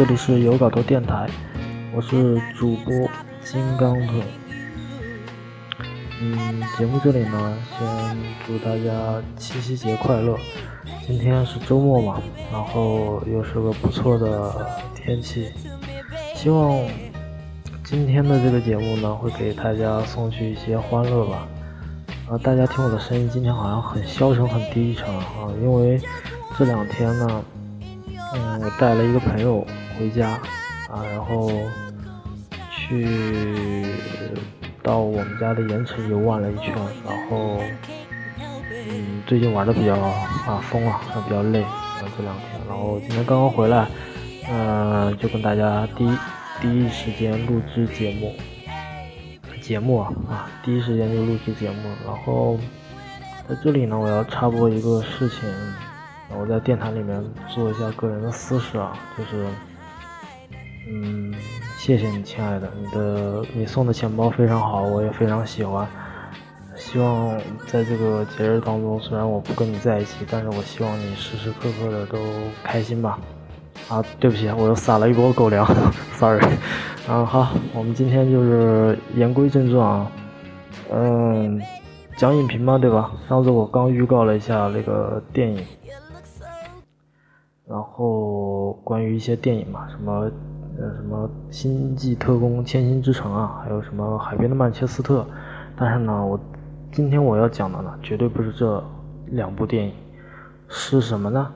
这里是有稿头电台，我是主播金刚腿。嗯，节目这里呢，先祝大家七夕节快乐。今天是周末嘛，然后又是个不错的天气，希望今天的这个节目呢，会给大家送去一些欢乐吧。啊，大家听我的声音，今天好像很消沉、很低沉啊，因为这两天呢。嗯，我带了一个朋友回家啊，然后去到我们家的盐城游玩了一圈，然后嗯，最近玩的比较啊疯了，还比较累啊这两天，然后今天刚刚回来，嗯，就跟大家第一第一时间录制节目，节目啊啊，第一时间就录制节目，然后在这里呢，我要插播一个事情。我在电台里面做一下个人的私事啊，就是，嗯，谢谢你，亲爱的，你的你送的钱包非常好，我也非常喜欢。希望在这个节日当中，虽然我不跟你在一起，但是我希望你时时刻刻的都开心吧。啊，对不起，我又撒了一波狗粮，sorry。嗯，好，我们今天就是言归正传啊，嗯，讲影评嘛，对吧？上次我刚预告了一下那个电影。然后关于一些电影嘛，什么呃什么《星际特工：千星之城》啊，还有什么《海边的曼彻斯特》，但是呢，我今天我要讲的呢，绝对不是这两部电影，是什么呢？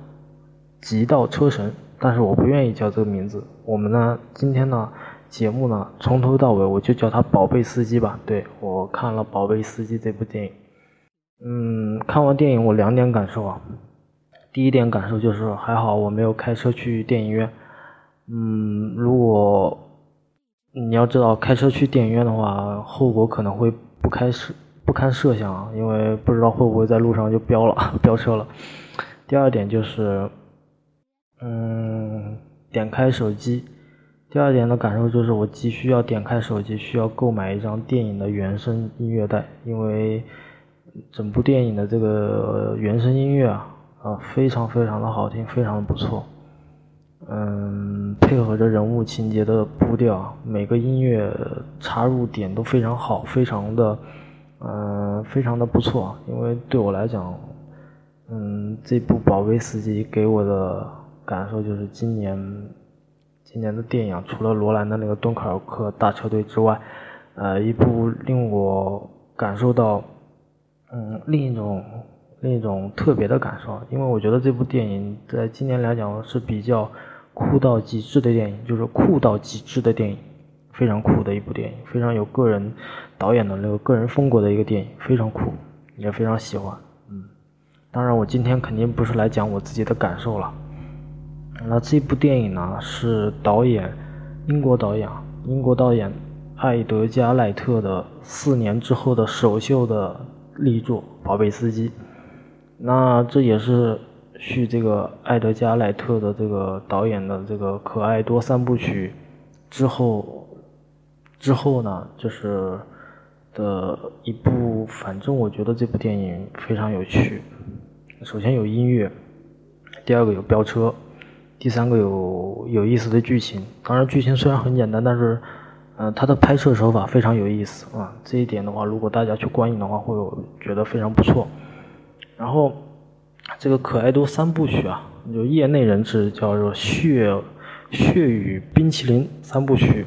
《极道车神》，但是我不愿意叫这个名字。我们呢，今天呢，节目呢，从头到尾我就叫他“宝贝司机”吧。对我看了《宝贝司机》这部电影，嗯，看完电影我两点感受啊。第一点感受就是还好我没有开车去电影院，嗯，如果你要知道开车去电影院的话，后果可能会不堪设不堪设想，因为不知道会不会在路上就飙了 飙车了。第二点就是，嗯，点开手机，第二点的感受就是我急需要点开手机，需要购买一张电影的原声音乐带，因为整部电影的这个原声音乐啊。啊，非常非常的好听，非常的不错。嗯，配合着人物情节的步调，每个音乐插入点都非常好，非常的，嗯，非常的不错。因为对我来讲，嗯，这部《宝贝司机》给我的感受就是今年，今年的电影除了罗兰的那个《敦刻尔克大车队》之外，呃，一部令我感受到，嗯，另一种。另一种特别的感受，因为我觉得这部电影在今年来讲是比较酷到极致的电影，就是酷到极致的电影，非常酷的一部电影，非常有个人导演的那个个人风格的一个电影，非常酷，也非常喜欢。嗯，当然我今天肯定不是来讲我自己的感受了。那这部电影呢是导演英国导演英国导演艾德加·赖特的四年之后的首秀的力作《宝贝司机》。那这也是续这个艾德加·赖特的这个导演的这个可爱多三部曲之后，之后呢，就是的一部。反正我觉得这部电影非常有趣。首先有音乐，第二个有飙车，第三个有有意思的剧情。当然，剧情虽然很简单，但是，呃，它的拍摄手法非常有意思啊。这一点的话，如果大家去观影的话，会有觉得非常不错。然后，这个可爱多三部曲啊，就业内人士叫做血血与冰淇淋三部曲，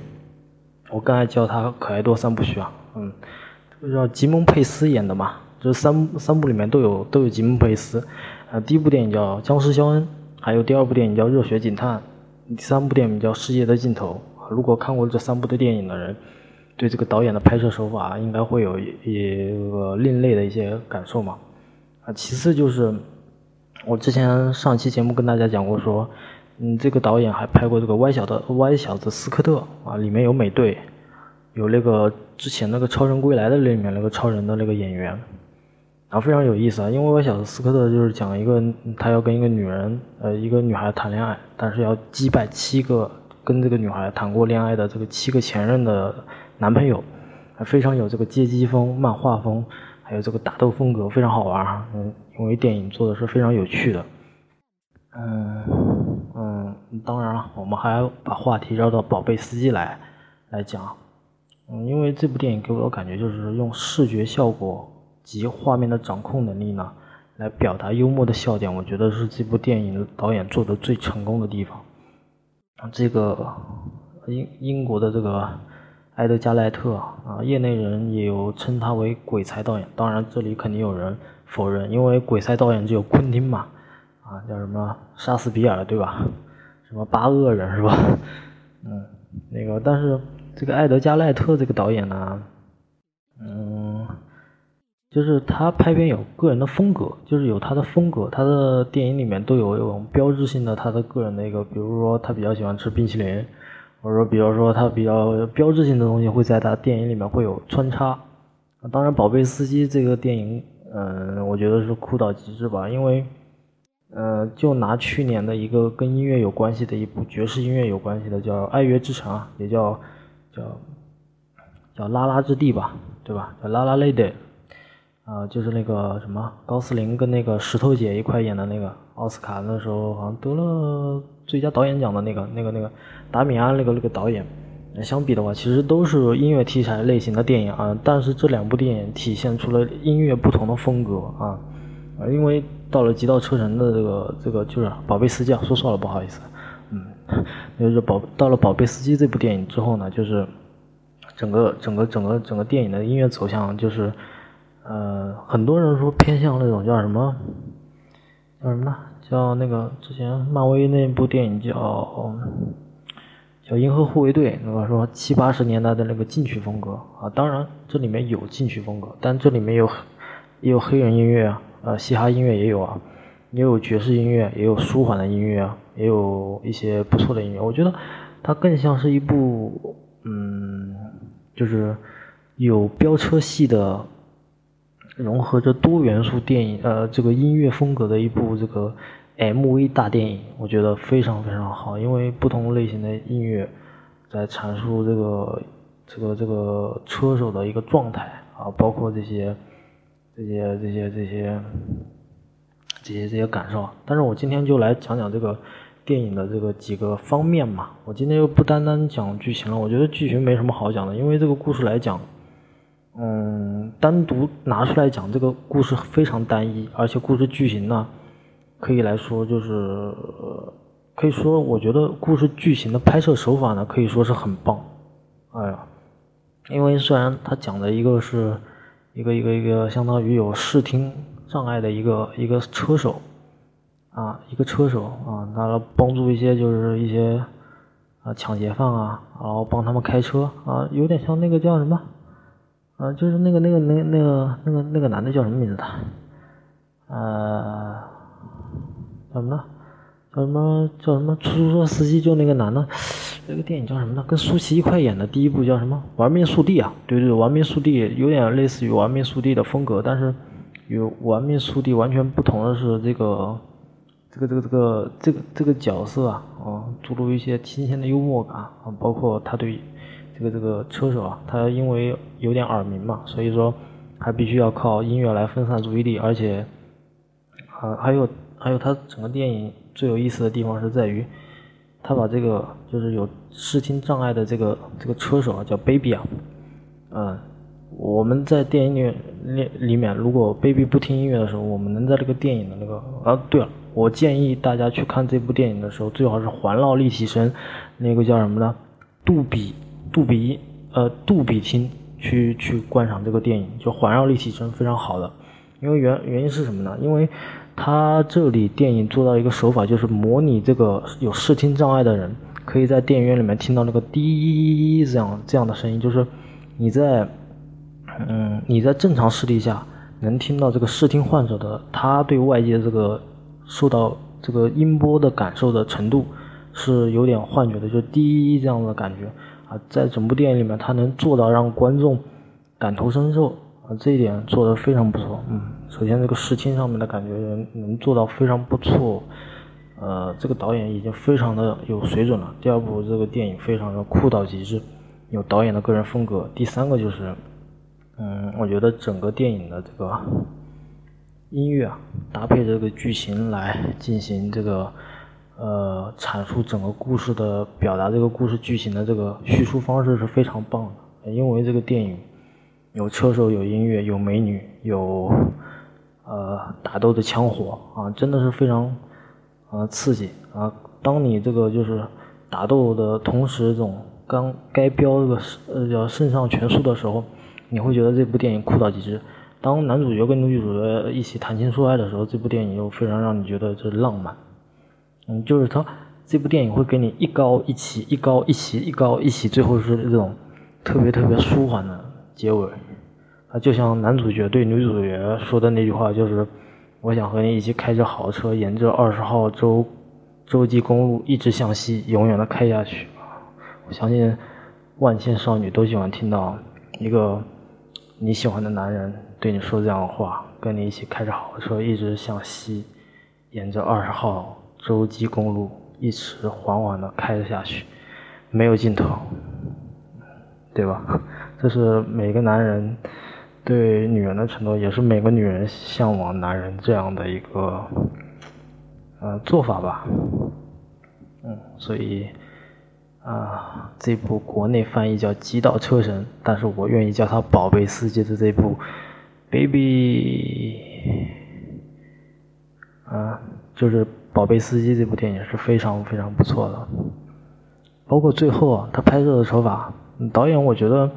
我刚才叫它可爱多三部曲啊，嗯，这个叫吉蒙佩斯演的嘛，这三三部里面都有都有吉蒙佩斯，啊，第一部电影叫僵尸肖恩，还有第二部电影叫热血警探，第三部电影叫世界的尽头。如果看过这三部的电影的人，对这个导演的拍摄手法应该会有一个另类的一些感受嘛。啊，其次就是，我之前上期节目跟大家讲过，说，嗯，这个导演还拍过这个歪小的歪小子斯科特啊，里面有美队，有那个之前那个超人归来的里面那个超人的那个演员，然后非常有意思啊，因为歪小子斯科特就是讲一个他要跟一个女人呃一个女孩谈恋爱，但是要击败七个跟这个女孩谈过恋爱的这个七个前任的男朋友，非常有这个街机风漫画风。还有这个打斗风格非常好玩嗯，因为电影做的是非常有趣的，嗯嗯，当然了，我们还要把话题绕到《宝贝司机》来来讲。嗯，因为这部电影给我的感觉就是用视觉效果及画面的掌控能力呢，来表达幽默的笑点。我觉得是这部电影的导演做的最成功的地方。这个英英国的这个埃德加·赖特啊，业内人也有称他为鬼才导演。当然，这里肯定有人否认，因为鬼才导演只有昆汀嘛，啊，叫什么杀死比尔对吧？什么八恶人是吧？嗯，那个，但是。这个艾德加·赖特这个导演呢，嗯，就是他拍片有个人的风格，就是有他的风格，他的电影里面都有一种标志性的他的个人的一个，比如说他比较喜欢吃冰淇淋，或者说比如说他比较标志性的东西会在他电影里面会有穿插。当然，《宝贝司机》这个电影，嗯，我觉得是哭到极致吧，因为，呃，就拿去年的一个跟音乐有关系的一部爵士音乐有关系的，叫《爱乐之城》，啊也叫。叫叫拉拉之地吧，对吧？叫拉拉 lady，啊，就是那个什么高斯林跟那个石头姐一块演的那个奥斯卡那时候好像得了最佳导演奖的那个那个那个达米安那个那个导演。相比的话，其实都是音乐题材类型的电影啊，但是这两部电影体现出了音乐不同的风格啊。因为到了《极道车神》的这个这个就是《宝贝司机》，说错了，不好意思。嗯，就是宝到了《宝贝司机》这部电影之后呢，就是整个整个整个整个电影的音乐走向就是，呃，很多人说偏向那种叫什么，叫什么呢？叫那个之前漫威那部电影叫叫《银河护卫队》，那个说七八十年代的那个进取风格啊。当然这里面有进取风格，但这里面有也有黑人音乐啊，呃，嘻哈音乐也有啊。也有爵士音乐，也有舒缓的音乐啊，也有一些不错的音乐。我觉得它更像是一部，嗯，就是有飙车戏的，融合着多元素电影，呃，这个音乐风格的一部这个 MV 大电影。我觉得非常非常好，因为不同类型的音乐在阐述这个这个这个车手的一个状态啊，包括这些这些这些这些。这些这些感受，但是我今天就来讲讲这个电影的这个几个方面嘛。我今天又不单单讲剧情了，我觉得剧情没什么好讲的，因为这个故事来讲，嗯，单独拿出来讲这个故事非常单一，而且故事剧情呢，可以来说就是，可以说我觉得故事剧情的拍摄手法呢，可以说是很棒。哎呀，因为虽然他讲的一个是一个一个一个相当于有视听。障碍的一个一个车手，啊，一个车手啊，他帮助一些就是一些啊抢劫犯啊，然后帮他们开车啊，有点像那个叫什么，啊，就是那个那个那那个那个那个男的叫什么名字的，呃，叫什么？叫什么？叫什么？出租车司机就那个男的，那个电影叫什么呢？跟舒淇一块演的第一部叫什么？玩命速递啊！对对，玩命速递有点类似于玩命速递的风格，但是。与《玩命速递》完全不同的是，这个，这个，这个，这个，这个，这个角色啊，啊，注入一些新鲜的幽默感啊，包括他对这个这个车手啊，他因为有点耳鸣嘛，所以说还必须要靠音乐来分散注意力，而且，啊，还有还有他整个电影最有意思的地方是在于，他把这个就是有视听障碍的这个这个车手啊，叫 Baby 啊，嗯。我们在电影里里里面，如果 baby 不听音乐的时候，我们能在这个电影的那个啊，对了，我建议大家去看这部电影的时候，最好是环绕立体声，那个叫什么呢？杜比杜比呃杜比听去去观赏这个电影，就环绕立体声非常好的。因为原原因是什么呢？因为他这里电影做到一个手法，就是模拟这个有视听障碍的人可以在电影院里面听到那个滴这样这样的声音，就是你在。嗯，你在正常视力下能听到这个视听患者的他对外界这个受到这个音波的感受的程度是有点幻觉的，就滴这样的感觉啊，在整部电影里面他能做到让观众感同身受啊，这一点做得非常不错。嗯，首先这个视听上面的感觉能做到非常不错，呃，这个导演已经非常的有水准了。第二部这个电影非常的酷到极致，有导演的个人风格。第三个就是。嗯，我觉得整个电影的这个音乐啊，搭配这个剧情来进行这个呃阐述整个故事的表达这个故事剧情的这个叙述方式是非常棒的，因为这个电影有车手、有音乐、有美女、有呃打斗的枪火啊，真的是非常啊刺激啊！当你这个就是打斗的同时，这种刚该飙这个呃叫肾上全速的时候，你会觉得这部电影酷到极致。当男主角跟女主角一起谈情说爱的时候，这部电影又非常让你觉得这浪漫。嗯，就是他这部电影会给你一高一起，一高一起，一高一起，最后是这种特别特别舒缓的结尾。就像男主角对女主角说的那句话，就是我想和你一起开着豪车，沿着二十号洲洲际公路一直向西，永远的开下去。我相信万千少女都喜欢听到一个你喜欢的男人。对你说这样的话，跟你一起开着豪车一直向西，沿着二十号洲际公路一直缓缓的开下去，没有尽头，对吧？这是每个男人对女人的承诺，也是每个女人向往男人这样的一个呃做法吧。嗯，所以啊，这部国内翻译叫《极道车神》，但是我愿意叫它《宝贝司机》的这部。baby，啊，就是《宝贝司机》这部电影是非常非常不错的，包括最后啊，他拍摄的手法，导演我觉得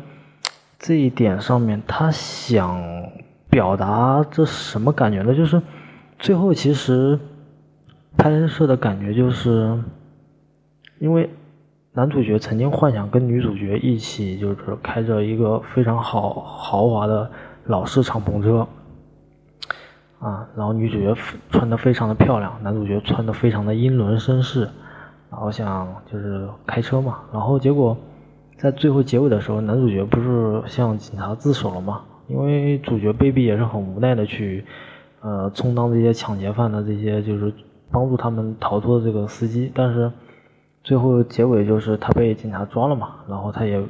这一点上面他想表达这什么感觉呢？就是最后其实拍摄的感觉就是，因为男主角曾经幻想跟女主角一起，就是开着一个非常好豪华的。老式敞篷车，啊，然后女主角穿的非常的漂亮，男主角穿的非常的英伦绅士，然后想就是开车嘛，然后结果在最后结尾的时候，男主角不是向警察自首了吗？因为主角 baby 也是很无奈的去，呃，充当这些抢劫犯的这些就是帮助他们逃脱的这个司机，但是最后结尾就是他被警察抓了嘛，然后他也。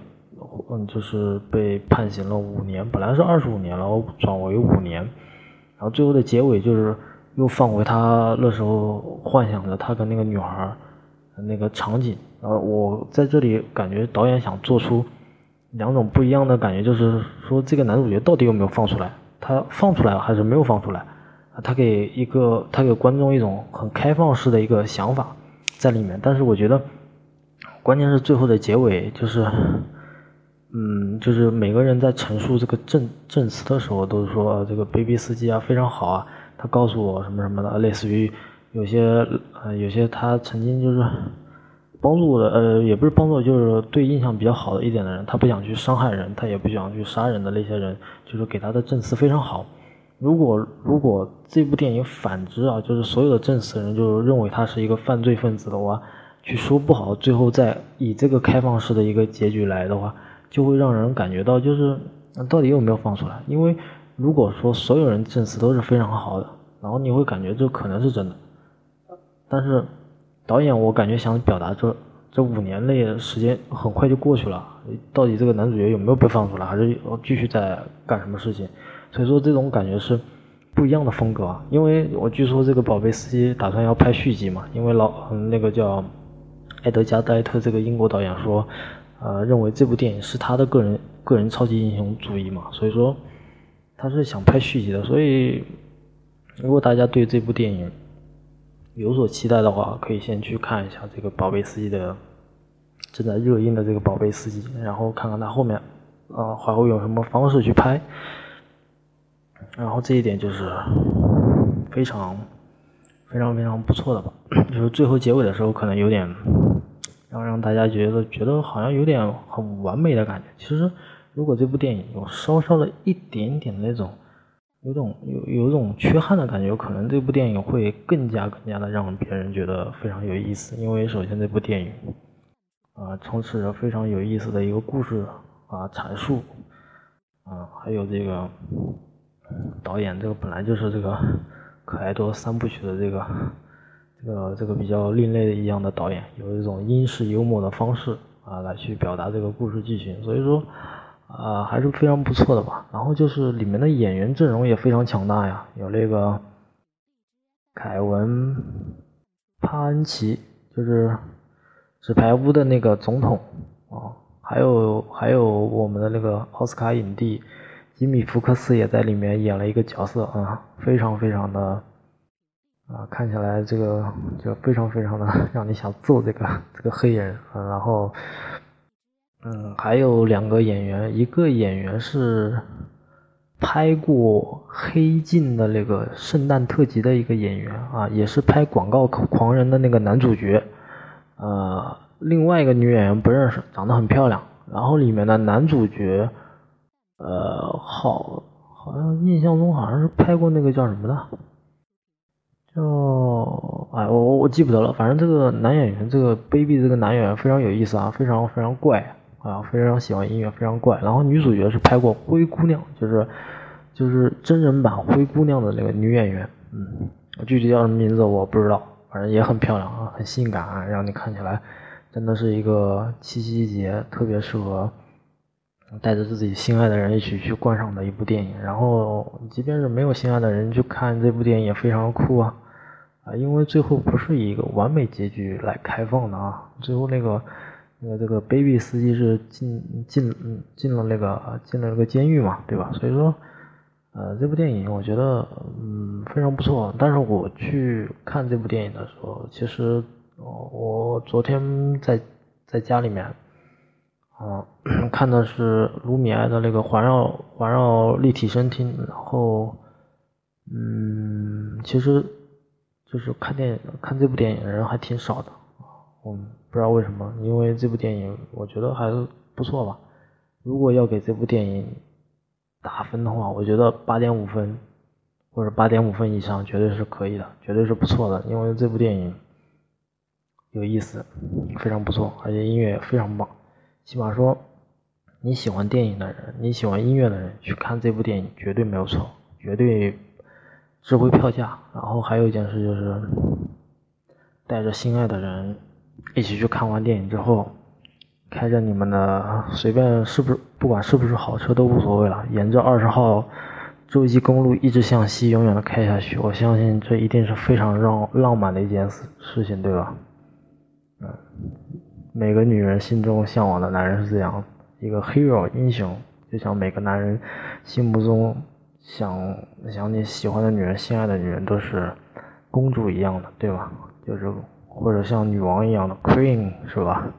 嗯，就是被判刑了五年，本来是二十五年，然后转为五年，然后最后的结尾就是又放回他那时候幻想着他跟那个女孩那个场景。然后我在这里感觉导演想做出两种不一样的感觉，就是说这个男主角到底有没有放出来？他放出来了还是没有放出来？他给一个他给观众一种很开放式的一个想法在里面，但是我觉得关键是最后的结尾就是。嗯，就是每个人在陈述这个证证词的时候，都是说这个 baby 司机啊非常好啊，他告诉我什么什么的，类似于有些呃有些他曾经就是帮助的，呃也不是帮助，就是对印象比较好的一点的人，他不想去伤害人，他也不想去杀人的那些人，就是给他的证词非常好。如果如果这部电影反之啊，就是所有的证词人就认为他是一个犯罪分子的话，去说不好，最后再以这个开放式的一个结局来的话。就会让人感觉到，就是到底有没有放出来？因为如果说所有人证词都是非常好的，然后你会感觉这可能是真的。但是导演，我感觉想表达这这五年内的时间很快就过去了，到底这个男主角有没有被放出来，还是继续在干什么事情？所以说这种感觉是不一样的风格。因为我据说这个宝贝司机打算要拍续集嘛，因为老那个叫埃德加戴特这个英国导演说。呃，认为这部电影是他的个人个人超级英雄主义嘛，所以说他是想拍续集的。所以，如果大家对这部电影有所期待的话，可以先去看一下这个《宝贝司机》的正在热映的这个《宝贝司机》，然后看看他后面啊还会用什么方式去拍。然后这一点就是非常非常非常不错的吧，就是最后结尾的时候可能有点。然后让大家觉得觉得好像有点很完美的感觉。其实，如果这部电影有稍稍的一点点那种，有种有有种缺憾的感觉，可能这部电影会更加更加的让别人觉得非常有意思。因为首先这部电影啊，充斥着非常有意思的一个故事啊阐述啊，还有这个导演这个本来就是这个可爱多三部曲的这个。这个这个比较另类的一样的导演，有一种英式幽默的方式啊，来去表达这个故事剧情，所以说啊还是非常不错的吧。然后就是里面的演员阵容也非常强大呀，有那个凯文·帕帕恩奇，就是纸牌屋的那个总统啊，还有还有我们的那个奥斯卡影帝吉米福克斯也在里面演了一个角色啊，非常非常的啊，看起来这个就非常非常的 让你想揍这个这个黑人啊，然后嗯，还有两个演员，一个演员是。拍过《黑镜》的那个圣诞特辑的一个演员啊，也是拍《广告狂人》的那个男主角。呃，另外一个女演员不认识，长得很漂亮。然后里面的男主角，呃，好，好像印象中好像是拍过那个叫什么的，叫哎，我我记不得了。反正这个男演员，这个 baby 这个男演员非常有意思啊，非常非常怪。啊，非常喜欢音乐，非常怪。然后女主角是拍过《灰姑娘》，就是就是真人版《灰姑娘》的那个女演员。嗯，具体叫什么名字我不知道，反正也很漂亮啊，很性感啊，让你看起来真的是一个七夕节特别适合带着自己心爱的人一起去观赏的一部电影。然后，即便是没有心爱的人去看这部电影也非常酷啊啊，因为最后不是一个完美结局来开放的啊，最后那个。那这个 baby 司机是进进进了那个进了那个监狱嘛，对吧？所以说，呃，这部电影我觉得嗯非常不错。但是我去看这部电影的时候，其实我昨天在在家里面啊 看的是卢米埃的那个环绕环绕立体声听，然后嗯，其实就是看电影看这部电影的人还挺少的。我，不知道为什么，因为这部电影我觉得还是不错吧。如果要给这部电影打分的话，我觉得八点五分或者八点五分以上绝对是可以的，绝对是不错的。因为这部电影有意思，非常不错，而且音乐非常棒。起码说你喜欢电影的人，你喜欢音乐的人去看这部电影绝对没有错，绝对值回票价。然后还有一件事就是带着心爱的人。一起去看完电影之后，开着你们的随便是不是不管是不是好车都无所谓了，沿着二十号洲际公路一直向西，永远的开下去。我相信这一定是非常让浪漫的一件事事情，对吧？嗯，每个女人心中向往的男人是这样，一个 hero 英雄，就像每个男人心目中想想你喜欢的女人、心爱的女人都是公主一样的，对吧？就是。或者像女王一样的 queen 是吧？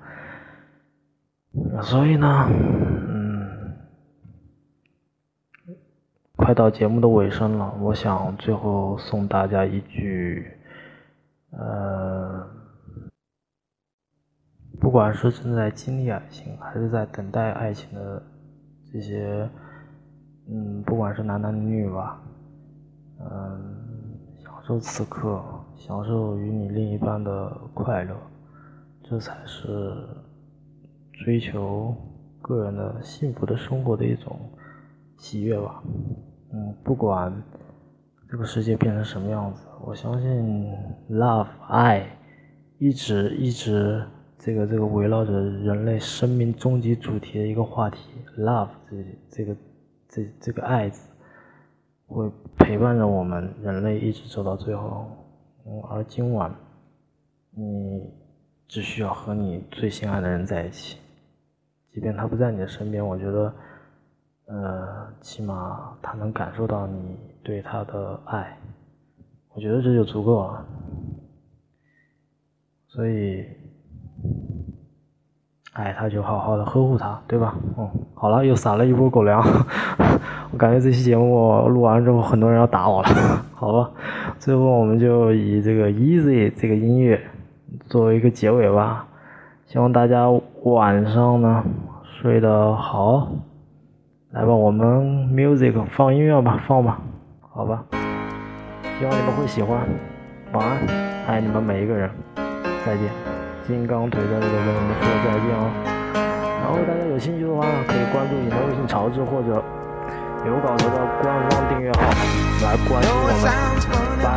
所以呢，嗯，快到节目的尾声了，我想最后送大家一句，呃，不管是正在经历爱情，还是在等待爱情的这些，嗯，不管是男男女女吧，嗯，享受此刻。享受与你另一半的快乐，这才是追求个人的幸福的生活的一种喜悦吧。嗯，不管这个世界变成什么样子，我相信 love 爱一直一直这个这个围绕着人类生命终极主题的一个话题，love 这这个这这个爱字会陪伴着我们人类一直走到最后。而今晚，你只需要和你最心爱的人在一起，即便他不在你的身边，我觉得，呃，起码他能感受到你对他的爱，我觉得这就足够了。所以，爱他就好好的呵护他，对吧？嗯，好了，又撒了一波狗粮，我感觉这期节目录完之后，很多人要打我了，好吧？最后，我们就以这个 Easy 这个音乐作为一个结尾吧。希望大家晚上呢睡得好。来吧，我们 Music 放音乐吧，放吧，好吧。希望你们会喜欢。晚安，爱你们每一个人。再见。金刚腿在这里跟你们说再见哦。然后大家有兴趣的话，可以关注你的微信潮志或者。有稿子的官方订阅号来关注我们，拜。